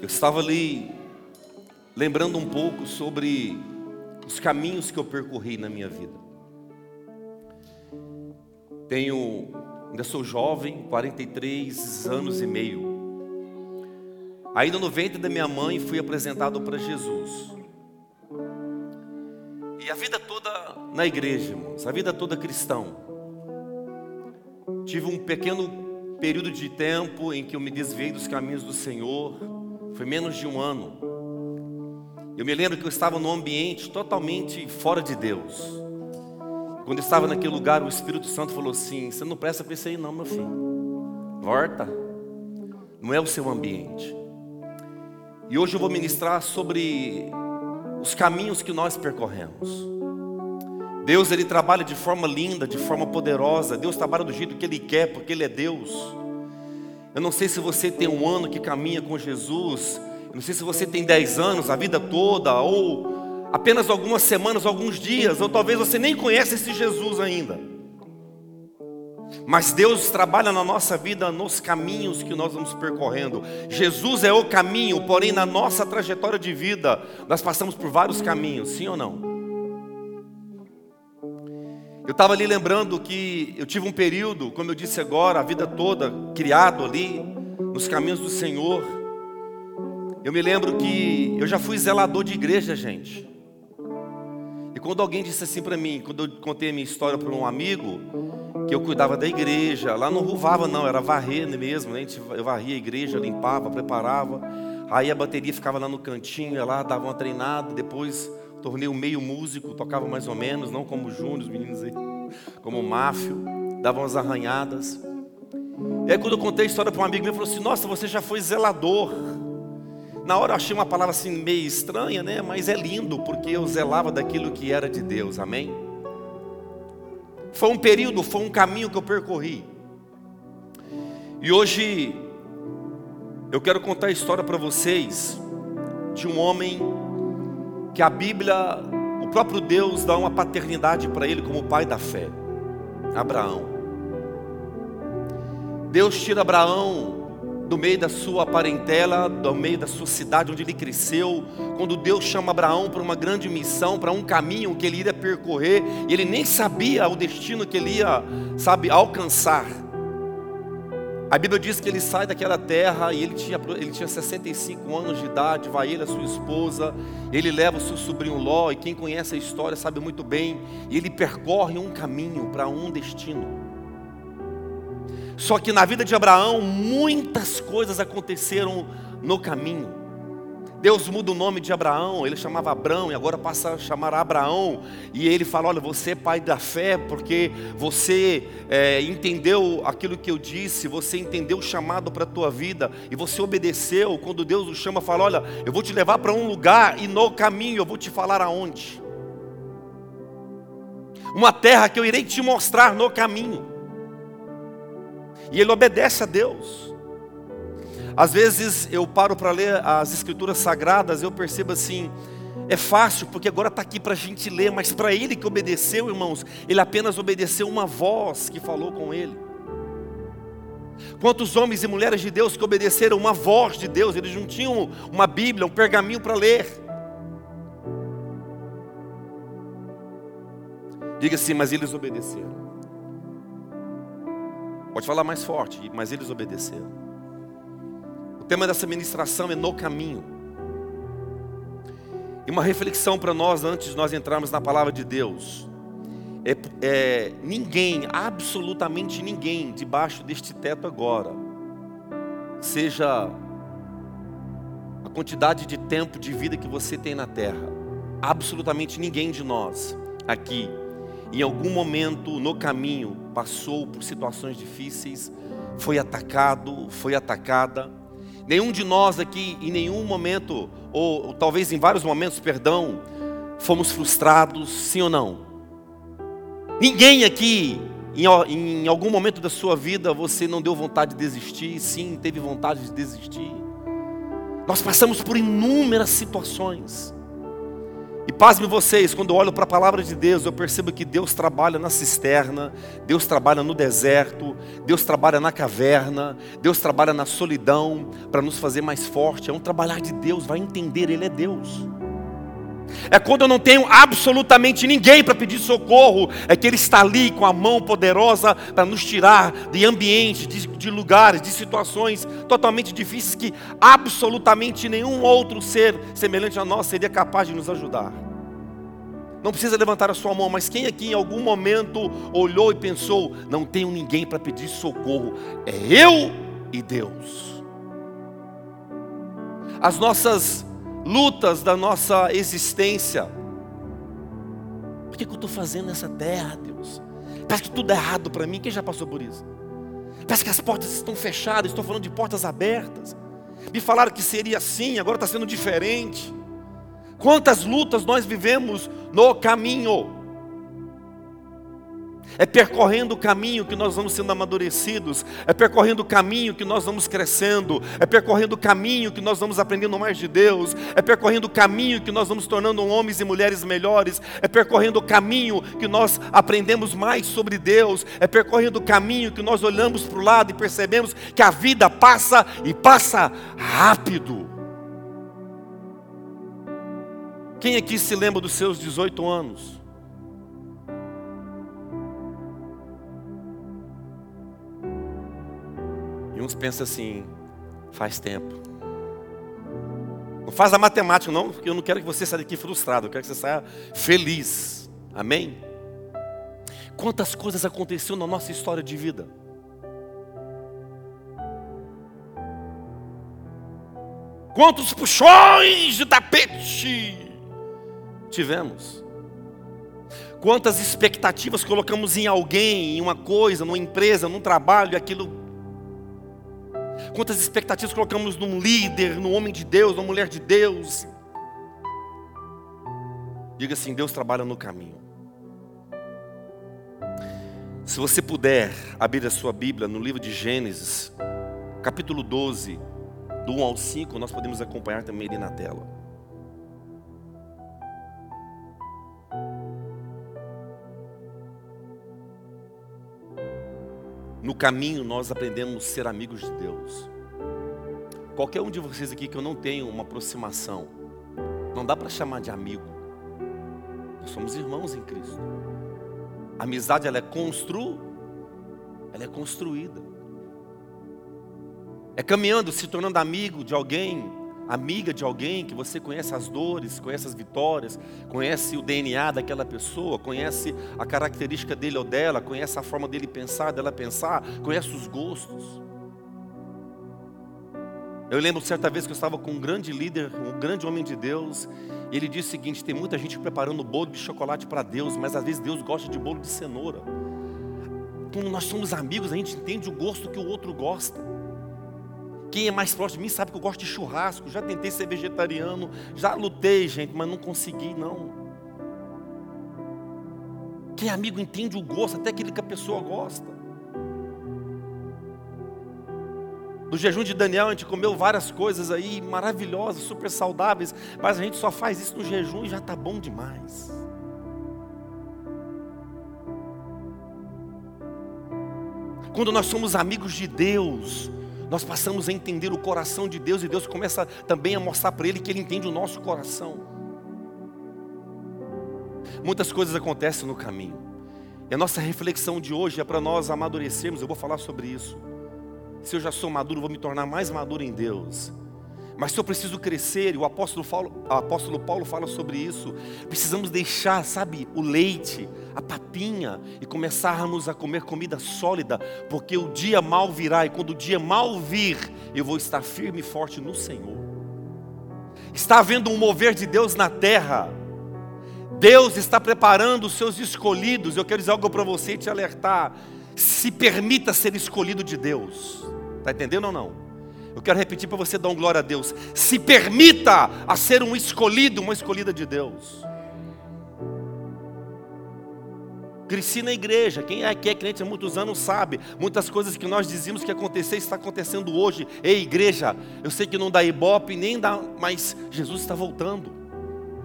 Eu estava ali lembrando um pouco sobre os caminhos que eu percorri na minha vida. Tenho, ainda sou jovem, 43 anos e meio. Ainda no ventre da minha mãe fui apresentado para Jesus. E a vida toda na igreja, irmãos, a vida toda cristão. Tive um pequeno período de tempo em que eu me desviei dos caminhos do Senhor, foi menos de um ano. Eu me lembro que eu estava num ambiente totalmente fora de Deus. Quando eu estava naquele lugar, o Espírito Santo falou assim: Você não presta para isso aí, não, meu filho. Volta. Não é o seu ambiente. E hoje eu vou ministrar sobre os caminhos que nós percorremos. Deus ele trabalha de forma linda, de forma poderosa. Deus trabalha do jeito que ele quer, porque ele é Deus. Eu não sei se você tem um ano que caminha com Jesus. Eu não sei se você tem dez anos, a vida toda, ou apenas algumas semanas, alguns dias, ou talvez você nem conhece esse Jesus ainda. Mas Deus trabalha na nossa vida nos caminhos que nós vamos percorrendo. Jesus é o caminho, porém na nossa trajetória de vida nós passamos por vários caminhos, sim ou não? Eu estava ali lembrando que eu tive um período, como eu disse agora, a vida toda criado ali nos caminhos do Senhor. Eu me lembro que eu já fui zelador de igreja, gente. E quando alguém disse assim para mim, quando eu contei a minha história para um amigo, que eu cuidava da igreja. Lá não ruvava, não, era varrer mesmo. Né? Eu varria a igreja, limpava, preparava. Aí a bateria ficava lá no cantinho, lá dava uma treinada. Depois tornei um meio músico, tocava mais ou menos, não como Júnior, os meninos aí, como Máfio, dava umas arranhadas. E aí quando eu contei a história para um amigo meu, ele falou assim: Nossa, você já foi zelador. Na hora eu achei uma palavra assim meio estranha, né? Mas é lindo, porque eu zelava daquilo que era de Deus, amém? Foi um período, foi um caminho que eu percorri. E hoje eu quero contar a história para vocês de um homem que a Bíblia, o próprio Deus dá uma paternidade para ele como pai da fé. Abraão. Deus tira Abraão do meio da sua parentela, do meio da sua cidade onde ele cresceu, quando Deus chama Abraão para uma grande missão, para um caminho que ele iria percorrer, e ele nem sabia o destino que ele ia, sabe, alcançar. A Bíblia diz que ele sai daquela terra e ele tinha, ele tinha 65 anos de idade, vai ele, a sua esposa, ele leva o seu sobrinho Ló, e quem conhece a história sabe muito bem, e ele percorre um caminho para um destino. Só que na vida de Abraão, muitas coisas aconteceram no caminho. Deus muda o nome de Abraão, ele chamava Abraão e agora passa a chamar Abraão. E ele fala: Olha, você é pai da fé, porque você é, entendeu aquilo que eu disse, você entendeu o chamado para a tua vida e você obedeceu. Quando Deus o chama, fala: Olha, eu vou te levar para um lugar e no caminho eu vou te falar aonde. Uma terra que eu irei te mostrar no caminho. E ele obedece a Deus. Às vezes eu paro para ler as escrituras sagradas, eu percebo assim, é fácil, porque agora está aqui para a gente ler, mas para ele que obedeceu, irmãos, ele apenas obedeceu uma voz que falou com ele. Quantos homens e mulheres de Deus que obedeceram uma voz de Deus, eles não tinham uma Bíblia, um pergaminho para ler. Diga assim, mas eles obedeceram. Pode falar mais forte, mas eles obedeceram. Tema dessa ministração é no caminho. E uma reflexão para nós antes de nós entrarmos na palavra de Deus. É, é, ninguém, absolutamente ninguém, debaixo deste teto agora, seja a quantidade de tempo de vida que você tem na terra, absolutamente ninguém de nós aqui em algum momento no caminho passou por situações difíceis, foi atacado, foi atacada. Nenhum de nós aqui, em nenhum momento, ou, ou talvez em vários momentos, perdão, fomos frustrados, sim ou não? Ninguém aqui, em, em algum momento da sua vida, você não deu vontade de desistir, sim, teve vontade de desistir. Nós passamos por inúmeras situações. E pasme vocês, quando olho para a palavra de Deus, eu percebo que Deus trabalha na cisterna, Deus trabalha no deserto, Deus trabalha na caverna, Deus trabalha na solidão para nos fazer mais forte. É um trabalhar de Deus, vai entender, Ele é Deus. É quando eu não tenho absolutamente ninguém para pedir socorro, é que Ele está ali com a mão poderosa para nos tirar de ambientes, de, de, lugares, de situações totalmente difíceis que absolutamente nenhum outro ser semelhante a nós seria capaz de nos ajudar. Não precisa levantar a sua mão, mas quem aqui em algum momento olhou e pensou: não tenho ninguém para pedir socorro, é eu e Deus. As nossas lutas da nossa existência. Por que, que eu estou fazendo nessa terra, Deus? Parece que tudo é errado para mim. Quem já passou por isso? Parece que as portas estão fechadas. Estou falando de portas abertas. Me falaram que seria assim, agora está sendo diferente. Quantas lutas nós vivemos no caminho. É percorrendo o caminho que nós vamos sendo amadurecidos, é percorrendo o caminho que nós vamos crescendo, é percorrendo o caminho que nós vamos aprendendo mais de Deus, é percorrendo o caminho que nós vamos tornando homens e mulheres melhores, é percorrendo o caminho que nós aprendemos mais sobre Deus, é percorrendo o caminho que nós olhamos para o lado e percebemos que a vida passa e passa rápido. Quem aqui se lembra dos seus 18 anos? E uns pensam assim, faz tempo. Não faz a matemática não, porque eu não quero que você saia daqui frustrado, eu quero que você saia feliz. Amém? Quantas coisas aconteceram na nossa história de vida? Quantos puxões de tapete tivemos? Quantas expectativas colocamos em alguém, em uma coisa, numa empresa, num trabalho, e aquilo Quantas expectativas colocamos num líder, num homem de Deus, numa mulher de Deus. Diga assim: Deus trabalha no caminho. Se você puder abrir a sua Bíblia no livro de Gênesis, capítulo 12, do 1 ao 5, nós podemos acompanhar também ali na tela. No caminho nós aprendemos a ser amigos de Deus. Qualquer um de vocês aqui que eu não tenho uma aproximação, não dá para chamar de amigo. Nós somos irmãos em Cristo. A amizade ela é constru, ela é construída. É caminhando, se tornando amigo de alguém, amiga de alguém que você conhece as dores, conhece as vitórias, conhece o DNA daquela pessoa, conhece a característica dele ou dela, conhece a forma dele pensar, dela pensar, conhece os gostos. Eu lembro certa vez que eu estava com um grande líder, um grande homem de Deus, e ele disse o seguinte: tem muita gente preparando bolo de chocolate para Deus, mas às vezes Deus gosta de bolo de cenoura. Quando nós somos amigos, a gente entende o gosto que o outro gosta. Quem é mais próximo de mim sabe que eu gosto de churrasco. Já tentei ser vegetariano, já lutei, gente, mas não consegui, não. Quem é amigo entende o gosto, até aquele que a pessoa gosta. No jejum de Daniel, a gente comeu várias coisas aí maravilhosas, super saudáveis, mas a gente só faz isso no jejum e já está bom demais. Quando nós somos amigos de Deus, nós passamos a entender o coração de Deus e Deus começa também a mostrar para ele que ele entende o nosso coração. Muitas coisas acontecem no caminho. E a nossa reflexão de hoje é para nós amadurecermos, eu vou falar sobre isso. Se eu já sou maduro, vou me tornar mais maduro em Deus. Mas se eu preciso crescer, e o apóstolo Paulo, o apóstolo Paulo fala sobre isso, precisamos deixar, sabe, o leite, a papinha e começarmos a comer comida sólida, porque o dia mal virá e quando o dia mal vir, eu vou estar firme e forte no Senhor. Está havendo um mover de Deus na terra. Deus está preparando os seus escolhidos. Eu quero dizer algo para você e te alertar. Se permita ser escolhido de Deus. Está entendendo ou não? Eu quero repetir para você dar um glória a Deus. Se permita a ser um escolhido, uma escolhida de Deus. Cresci na igreja, quem é que é crente há muitos anos sabe. Muitas coisas que nós dizíamos que acontecer está acontecendo hoje. Ei, igreja, eu sei que não dá ibope nem dá, mas Jesus está voltando.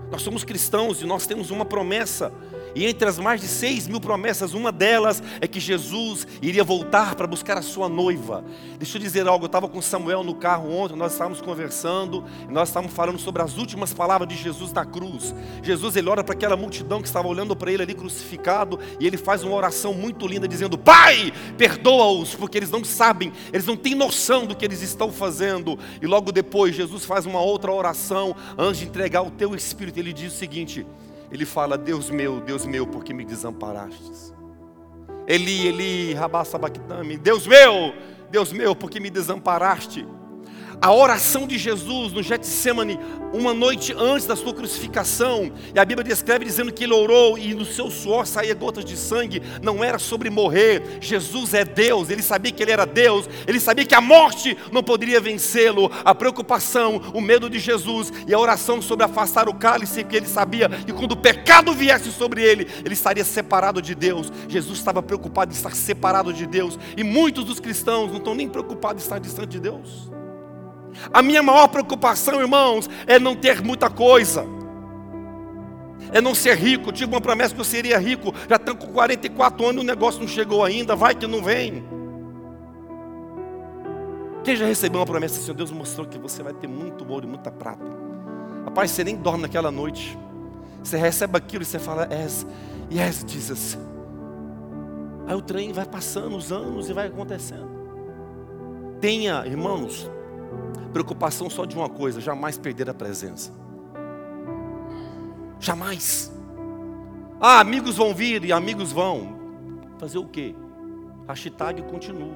Nós somos cristãos e nós temos uma promessa e entre as mais de seis mil promessas, uma delas é que Jesus iria voltar para buscar a sua noiva. Deixa eu dizer algo, eu estava com Samuel no carro ontem, nós estávamos conversando, nós estávamos falando sobre as últimas palavras de Jesus na cruz. Jesus, ele olha para aquela multidão que estava olhando para ele ali crucificado, e ele faz uma oração muito linda, dizendo: Pai, perdoa-os, porque eles não sabem, eles não têm noção do que eles estão fazendo. E logo depois, Jesus faz uma outra oração, antes de entregar o teu espírito, ele diz o seguinte: ele fala: Deus meu, Deus meu, por que me desamparastes? Eli, Eli, Rabassabactame, Deus meu, Deus meu, por que me desamparaste? A oração de Jesus no Getsemane, uma noite antes da sua crucificação, e a Bíblia descreve dizendo que ele orou e no seu suor saía gotas de sangue, não era sobre morrer, Jesus é Deus, ele sabia que ele era Deus, ele sabia que a morte não poderia vencê-lo, a preocupação, o medo de Jesus e a oração sobre afastar o cálice, que ele sabia que quando o pecado viesse sobre ele, ele estaria separado de Deus, Jesus estava preocupado em estar separado de Deus, e muitos dos cristãos não estão nem preocupados em estar distante de Deus. A minha maior preocupação, irmãos, é não ter muita coisa. É não ser rico. Eu tive uma promessa que eu seria rico. Já estou com 44 anos e o negócio não chegou ainda. Vai que não vem. Quem já recebeu uma promessa assim? Deus mostrou que você vai ter muito ouro e muita prata. Rapaz, você nem dorme naquela noite. Você recebe aquilo e você fala, yes, yes, Jesus. Aí o trem vai passando os anos e vai acontecendo. Tenha, irmãos, Preocupação só de uma coisa: jamais perder a presença. Jamais. Ah, amigos vão vir e amigos vão. Fazer o quê? Hashtag continua.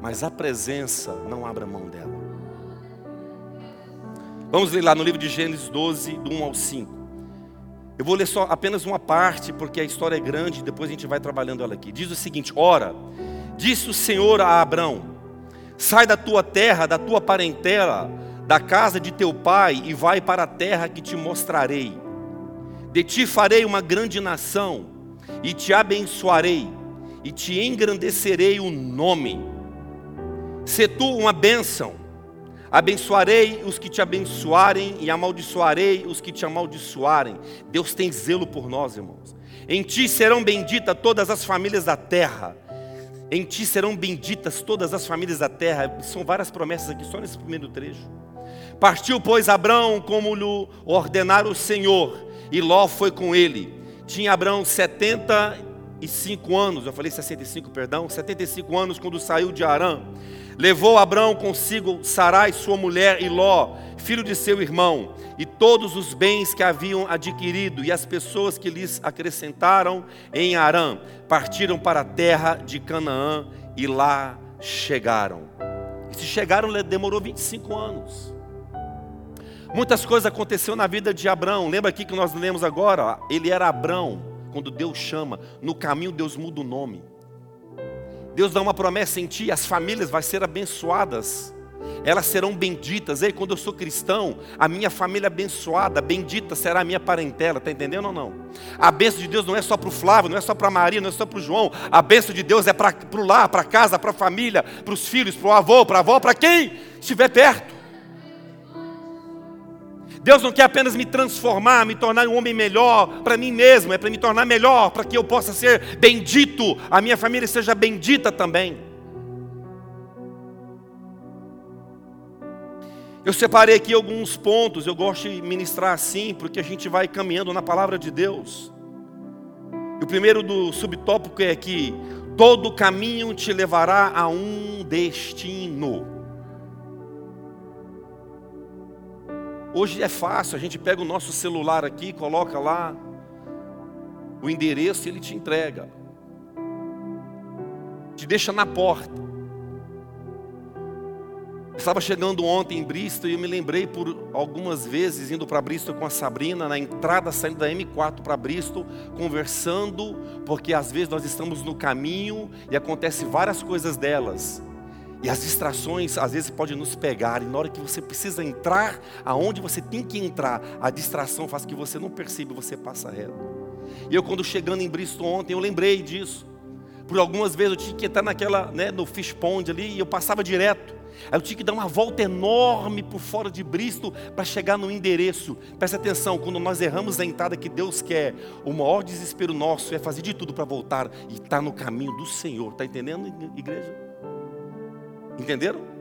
Mas a presença não abra mão dela. Vamos ler lá no livro de Gênesis 12, do 1 ao 5. Eu vou ler só apenas uma parte, porque a história é grande, depois a gente vai trabalhando ela aqui. Diz o seguinte: Ora, disse o Senhor a Abrão: Sai da tua terra, da tua parentela, da casa de teu pai e vai para a terra que te mostrarei. De ti farei uma grande nação e te abençoarei e te engrandecerei o nome. Se tu uma bênção, abençoarei os que te abençoarem e amaldiçoarei os que te amaldiçoarem. Deus tem zelo por nós, irmãos. Em ti serão benditas todas as famílias da terra em ti serão benditas todas as famílias da terra. São várias promessas aqui, só nesse primeiro trecho. Partiu, pois, Abraão como lhe ordenara o Senhor, e Ló foi com ele. Tinha Abraão 75 anos, eu falei 65, perdão, 75 anos quando saiu de Arã. Levou Abraão consigo Sarai, sua mulher, e Ló, filho de seu irmão, e todos os bens que haviam adquirido, e as pessoas que lhes acrescentaram em Arã, partiram para a terra de Canaã e lá chegaram. E se chegaram, demorou 25 anos. Muitas coisas aconteceram na vida de Abraão. Lembra aqui que nós lemos agora? Ele era Abraão, quando Deus chama. No caminho, Deus muda o nome. Deus dá uma promessa em ti, as famílias vão ser abençoadas. Elas serão benditas. Ei, quando eu sou cristão, a minha família abençoada, bendita será a minha parentela, está entendendo ou não? A bênção de Deus não é só para o Flávio, não é só para a Maria, não é só para o João. A bênção de Deus é para o lar, para a casa, para a família, para os filhos, para o avô, para a avó, para quem estiver perto. Deus não quer apenas me transformar, me tornar um homem melhor para mim mesmo, é para me tornar melhor, para que eu possa ser bendito, a minha família seja bendita também. Eu separei aqui alguns pontos, eu gosto de ministrar assim, porque a gente vai caminhando na palavra de Deus. E o primeiro do subtópico é que todo caminho te levará a um destino. Hoje é fácil, a gente pega o nosso celular aqui, coloca lá o endereço e ele te entrega. Te deixa na porta. Estava chegando ontem em Bristol e eu me lembrei por algumas vezes indo para Bristol com a Sabrina, na entrada saindo da M4 para Bristol, conversando, porque às vezes nós estamos no caminho e acontece várias coisas delas. E as distrações às vezes podem nos pegar, e na hora que você precisa entrar aonde você tem que entrar, a distração faz que você não perceba, você passa reto. E eu quando chegando em Bristol ontem, eu lembrei disso. Por algumas vezes eu tinha que entrar naquela, né, no fish pond ali, e eu passava direto. Aí eu tinha que dar uma volta enorme por fora de Bristo para chegar no endereço. Presta atenção, quando nós erramos a entrada que Deus quer, o maior desespero nosso é fazer de tudo para voltar e estar tá no caminho do Senhor. Está entendendo, igreja? Entenderam?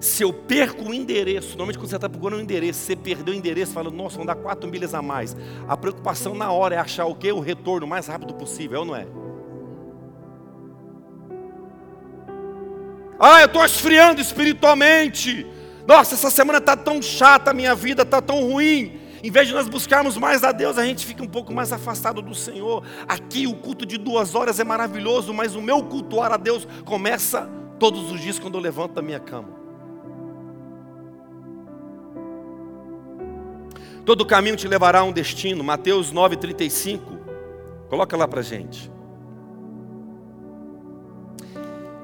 Se eu perco o endereço, normalmente quando você está procurando um endereço, você perdeu o endereço, fala, nossa, vão dar quatro milhas a mais. A preocupação na hora é achar o quê? O retorno mais rápido possível, é ou não é? Ah, eu estou esfriando espiritualmente. Nossa, essa semana está tão chata, a minha vida está tão ruim. Em vez de nós buscarmos mais a Deus, a gente fica um pouco mais afastado do Senhor. Aqui o culto de duas horas é maravilhoso, mas o meu cultuar a Deus começa todos os dias quando eu levanto da minha cama. Todo caminho te levará a um destino. Mateus 9,35. Coloca lá para gente.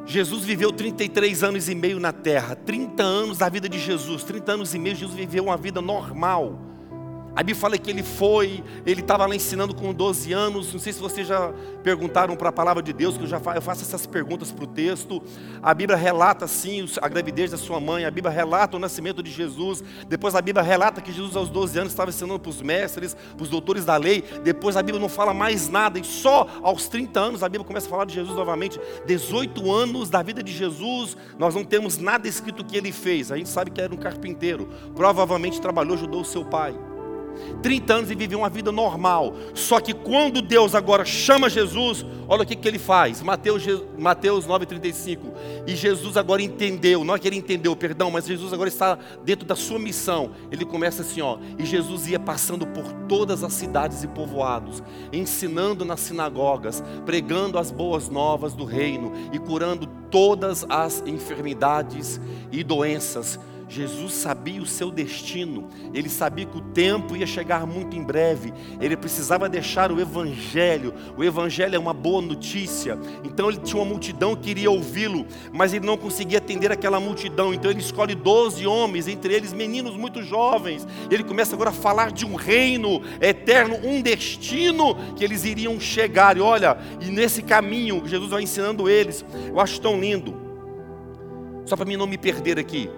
Jesus viveu 33 anos e meio na terra, 30 anos da vida de Jesus, 30 anos e meio Jesus viveu uma vida normal. A Bíblia fala que ele foi, ele estava lá ensinando com 12 anos. Não sei se vocês já perguntaram para a palavra de Deus, que eu já faço, eu faço essas perguntas para o texto. A Bíblia relata sim a gravidez da sua mãe, a Bíblia relata o nascimento de Jesus. Depois a Bíblia relata que Jesus, aos 12 anos, estava ensinando para os mestres, para os doutores da lei. Depois a Bíblia não fala mais nada, e só aos 30 anos a Bíblia começa a falar de Jesus novamente. 18 anos da vida de Jesus, nós não temos nada escrito que ele fez. A gente sabe que era um carpinteiro, provavelmente trabalhou, ajudou o seu pai. 30 anos e viveu uma vida normal. Só que quando Deus agora chama Jesus, olha o que, que ele faz. Mateus, Mateus 9,35. E Jesus agora entendeu, não é que ele entendeu, perdão, mas Jesus agora está dentro da sua missão. Ele começa assim, ó. E Jesus ia passando por todas as cidades e povoados, ensinando nas sinagogas, pregando as boas novas do reino e curando todas as enfermidades e doenças Jesus sabia o seu destino, ele sabia que o tempo ia chegar muito em breve, ele precisava deixar o Evangelho. O Evangelho é uma boa notícia, então ele tinha uma multidão que queria ouvi-lo, mas ele não conseguia atender aquela multidão, então ele escolhe doze homens, entre eles meninos muito jovens. Ele começa agora a falar de um reino eterno, um destino que eles iriam chegar. E olha, e nesse caminho, Jesus vai ensinando eles, eu acho tão lindo. Só para mim não me perder aqui.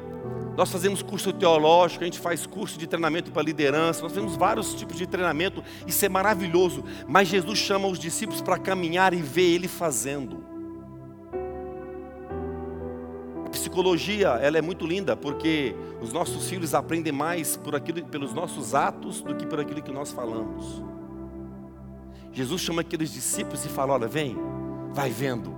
Nós fazemos curso teológico, a gente faz curso de treinamento para liderança, nós fazemos vários tipos de treinamento, isso é maravilhoso. Mas Jesus chama os discípulos para caminhar e ver Ele fazendo. A psicologia, ela é muito linda, porque os nossos filhos aprendem mais por aquilo, pelos nossos atos do que por aquilo que nós falamos. Jesus chama aqueles discípulos e fala: Olha, vem, vai vendo.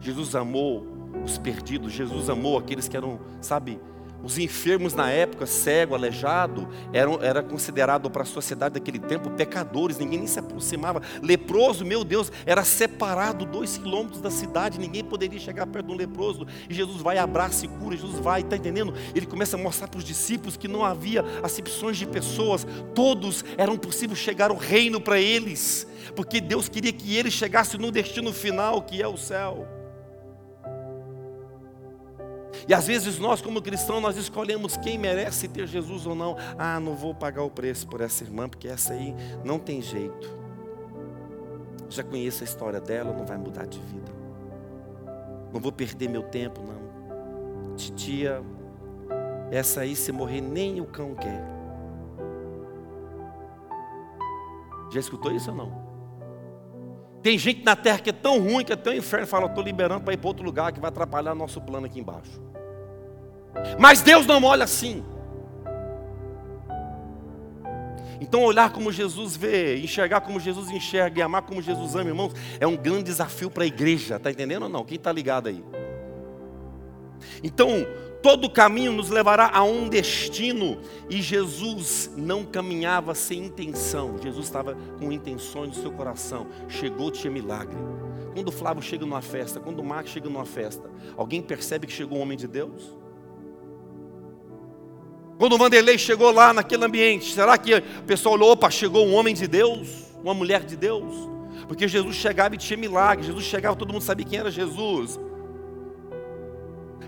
Jesus amou os perdidos, Jesus amou aqueles que eram, sabe, os enfermos na época, cego, aleijado, eram, era considerado para a sociedade daquele tempo pecadores, ninguém nem se aproximava. Leproso, meu Deus, era separado dois quilômetros da cidade, ninguém poderia chegar perto de um leproso. E Jesus vai, abraça e cura, Jesus vai, está entendendo? Ele começa a mostrar para os discípulos que não havia acepções de pessoas, todos eram possível chegar ao reino para eles, porque Deus queria que eles chegassem no destino final, que é o céu. E às vezes nós, como cristãos, nós escolhemos quem merece ter Jesus ou não. Ah, não vou pagar o preço por essa irmã, porque essa aí não tem jeito. Já conheço a história dela, não vai mudar de vida. Não vou perder meu tempo, não. Titia, essa aí se morrer nem o cão quer. Já escutou isso ou não? Tem gente na terra que é tão ruim, que é tão inferno, fala, estou liberando para ir para outro lugar que vai atrapalhar nosso plano aqui embaixo. Mas Deus não olha assim. Então, olhar como Jesus vê, enxergar como Jesus enxerga e amar como Jesus ama, irmãos, é um grande desafio para a igreja, está entendendo ou não? Quem está ligado aí? Então, todo caminho nos levará a um destino, e Jesus não caminhava sem intenção, Jesus estava com intenções no seu coração. Chegou, tinha milagre. Quando o Flávio chega numa festa, quando o Marcos chega numa festa, alguém percebe que chegou um homem de Deus? Quando o Vanderlei chegou lá naquele ambiente, será que o pessoal olhou, opa, chegou um homem de Deus, uma mulher de Deus? Porque Jesus chegava e tinha milagre, Jesus chegava, todo mundo sabia quem era Jesus.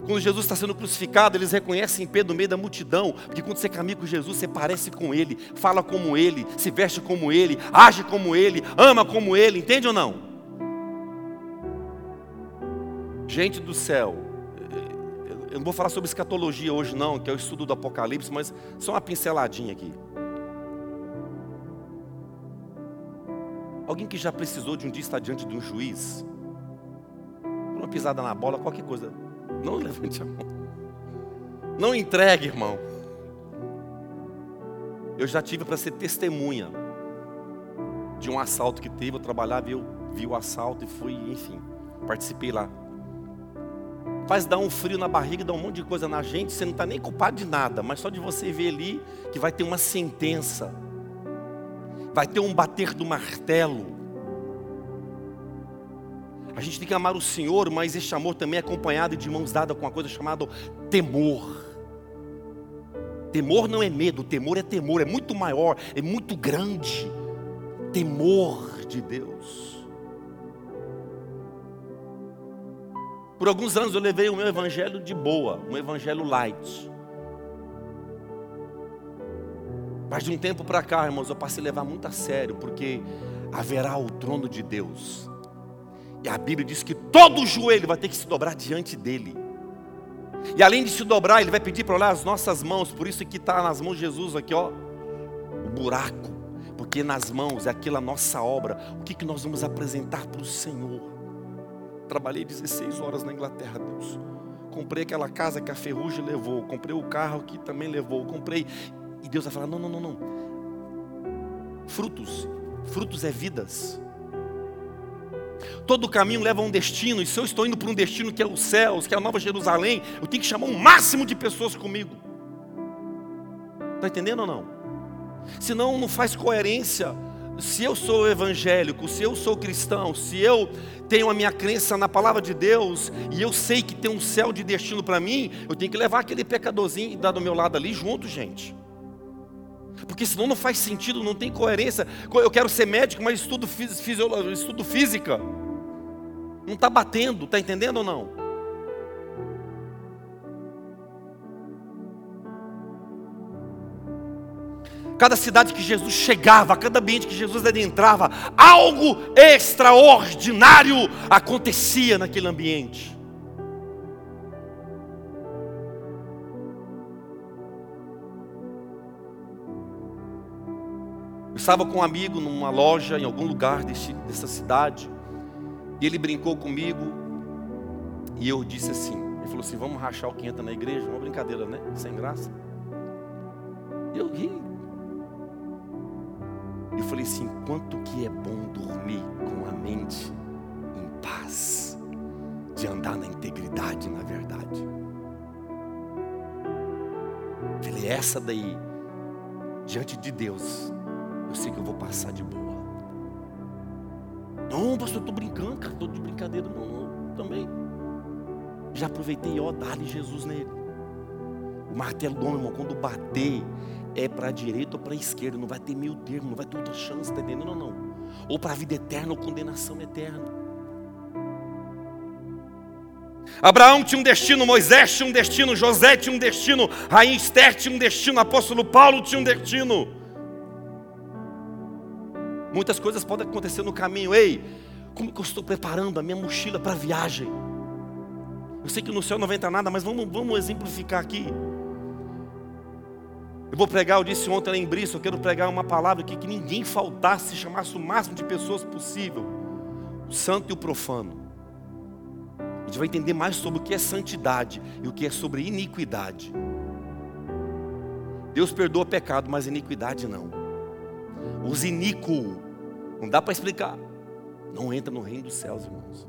Quando Jesus está sendo crucificado, eles reconhecem Pedro no meio da multidão, porque quando você caminha com Jesus, você parece com Ele, fala como Ele, se veste como Ele, age como Ele, ama como Ele, entende ou não? Gente do céu, eu não vou falar sobre escatologia hoje não, que é o estudo do Apocalipse, mas só uma pinceladinha aqui. Alguém que já precisou de um dia estar diante de um juiz, uma pisada na bola, qualquer coisa, não levante a mão. Não entregue, irmão. Eu já tive para ser testemunha de um assalto que teve, eu trabalhava eu vi o assalto e fui, enfim, participei lá. Faz dar um frio na barriga, dá um monte de coisa na gente, você não está nem culpado de nada, mas só de você ver ali que vai ter uma sentença, vai ter um bater do martelo. A gente tem que amar o Senhor, mas este amor também é acompanhado de mãos dadas com uma coisa chamada temor. Temor não é medo, temor é temor, é muito maior, é muito grande. Temor de Deus. Por alguns anos eu levei o meu evangelho de boa, um evangelho light. Mas de um tempo para cá, irmãos, eu passei a levar muito a sério, porque haverá o trono de Deus. E a Bíblia diz que todo joelho vai ter que se dobrar diante dele. E além de se dobrar, ele vai pedir para olhar as nossas mãos. Por isso que está nas mãos de Jesus aqui, ó, o buraco. Porque nas mãos é aquela nossa obra. O que, que nós vamos apresentar para o Senhor? Trabalhei 16 horas na Inglaterra, Deus. Comprei aquela casa que a ferrugem levou. Comprei o carro que também levou. Comprei. E Deus vai falar: não, não, não, não. Frutos. Frutos é vidas. Todo caminho leva a um destino, e se eu estou indo para um destino que é os céus, que é a Nova Jerusalém, eu tenho que chamar o um máximo de pessoas comigo. Está entendendo ou não? Senão não faz coerência. Se eu sou evangélico, se eu sou cristão, se eu tenho a minha crença na palavra de Deus e eu sei que tem um céu de destino para mim, eu tenho que levar aquele pecadorzinho e dar do meu lado ali junto, gente. Porque senão não faz sentido, não tem coerência. Eu quero ser médico, mas estudo, fisiologia, estudo física. Não está batendo, está entendendo ou não? Cada cidade que Jesus chegava, cada ambiente que Jesus adentrava, algo extraordinário acontecia naquele ambiente. Eu estava com um amigo numa loja em algum lugar desse, dessa cidade. E ele brincou comigo e eu disse assim: ele falou assim, vamos rachar o que entra na igreja? Uma brincadeira, né? Sem graça. E eu ri. Eu falei assim: quanto que é bom dormir com a mente em paz, de andar na integridade, na verdade. Eu falei, essa daí, diante de Deus, eu sei que eu vou passar de boa. Não, pastor, eu estou brincando, cara, estou de brincadeira. Não, não, também. Já aproveitei, ó, dá-lhe Jesus nele. O martelo do homem, irmão, quando bater, é para a direita ou para a esquerda, não vai ter meio termo, não vai ter outra chance, está entendendo ou não? Ou para a vida eterna ou condenação eterna. Abraão tinha um destino, Moisés tinha um destino, José tinha um destino, Rainha Esther tinha um destino, apóstolo Paulo tinha um destino. Muitas coisas podem acontecer no caminho. Ei, como que eu estou preparando a minha mochila para a viagem? Eu sei que no céu não vai nada, mas vamos, vamos exemplificar aqui. Eu vou pregar, eu disse ontem lá em Bristol, eu quero pregar uma palavra aqui que ninguém faltasse, chamasse o máximo de pessoas possível. O santo e o profano. A gente vai entender mais sobre o que é santidade e o que é sobre iniquidade. Deus perdoa pecado, mas iniquidade não. Os iníquos, não dá para explicar. Não entra no reino dos céus, irmãos.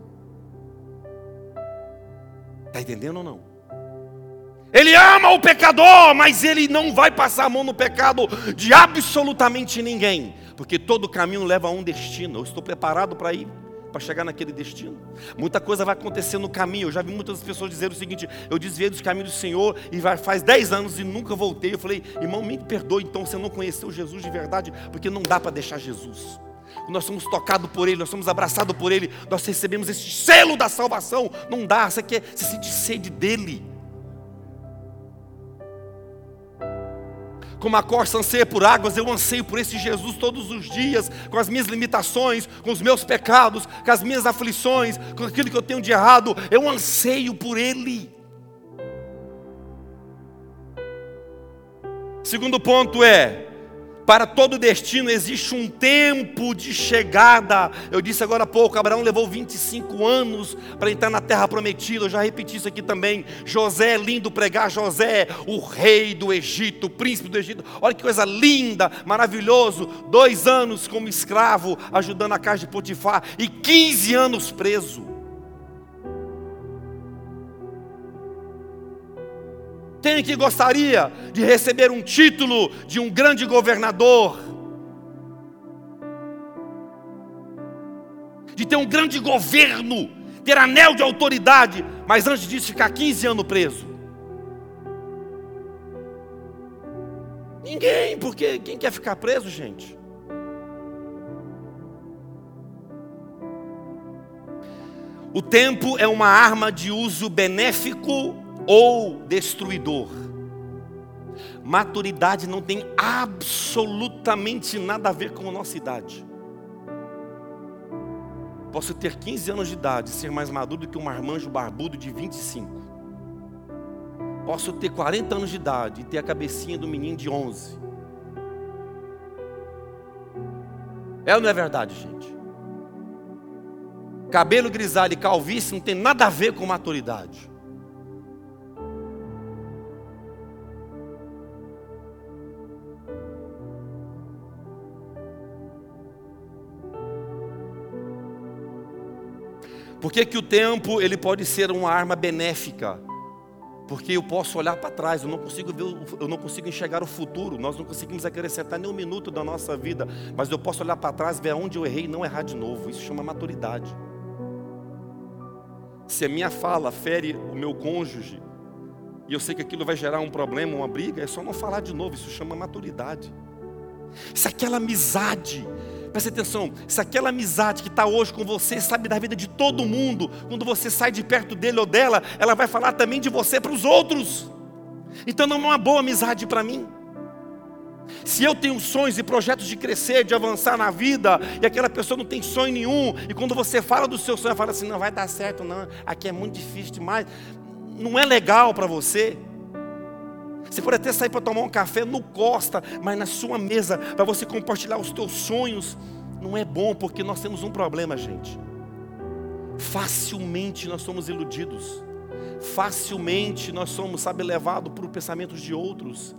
Está entendendo ou não? Ele ama o pecador, mas ele não vai passar a mão no pecado de absolutamente ninguém, porque todo caminho leva a um destino. Eu estou preparado para ir, para chegar naquele destino. Muita coisa vai acontecer no caminho. Eu já vi muitas pessoas dizer o seguinte: eu desviei dos caminhos do Senhor e vai, faz 10 anos e nunca voltei. Eu falei, irmão, me perdoe, então você não conheceu Jesus de verdade, porque não dá para deixar Jesus nós somos tocados por Ele, nós somos abraçados por Ele, nós recebemos esse selo da salvação. Não dá, você quer, você sente sede dEle. como a corça anseia por águas, eu anseio por esse Jesus todos os dias, com as minhas limitações, com os meus pecados, com as minhas aflições, com aquilo que eu tenho de errado, eu anseio por Ele. Segundo ponto é, para todo destino existe um tempo de chegada. Eu disse agora há pouco: Abraão levou 25 anos para entrar na terra prometida. Eu já repeti isso aqui também. José, é lindo pregar. José, o rei do Egito, o príncipe do Egito. Olha que coisa linda, maravilhoso. Dois anos como escravo, ajudando a casa de Potifar, e 15 anos preso. Quem que gostaria de receber um título de um grande governador? De ter um grande governo, ter anel de autoridade, mas antes disso ficar 15 anos preso? Ninguém, porque quem quer ficar preso, gente? O tempo é uma arma de uso benéfico ou destruidor. Maturidade não tem absolutamente nada a ver com a nossa idade. Posso ter 15 anos de idade e ser mais maduro do que um marmanjo barbudo de 25. Posso ter 40 anos de idade e ter a cabecinha do menino de 11. É ou não é verdade, gente? Cabelo grisalho e calvície não tem nada a ver com maturidade. Por que, que o tempo ele pode ser uma arma benéfica? Porque eu posso olhar para trás, eu não consigo ver, eu não consigo enxergar o futuro. Nós não conseguimos acrescentar nem um minuto da nossa vida, mas eu posso olhar para trás, ver onde eu errei e não errar de novo. Isso chama maturidade. Se a minha fala fere o meu cônjuge, e eu sei que aquilo vai gerar um problema, uma briga, é só não falar de novo. Isso chama maturidade. Se aquela amizade Preste atenção, se aquela amizade que está hoje com você sabe da vida de todo mundo, quando você sai de perto dele ou dela, ela vai falar também de você para os outros. Então não é uma boa amizade para mim. Se eu tenho sonhos e projetos de crescer, de avançar na vida, e aquela pessoa não tem sonho nenhum, e quando você fala do seu sonho, fala assim: não vai dar certo, não, aqui é muito difícil demais, não é legal para você. Você pode até sair para tomar um café no Costa, mas na sua mesa, para você compartilhar os teus sonhos, não é bom, porque nós temos um problema, gente. Facilmente nós somos iludidos. Facilmente nós somos, sabe, levados por pensamentos de outros.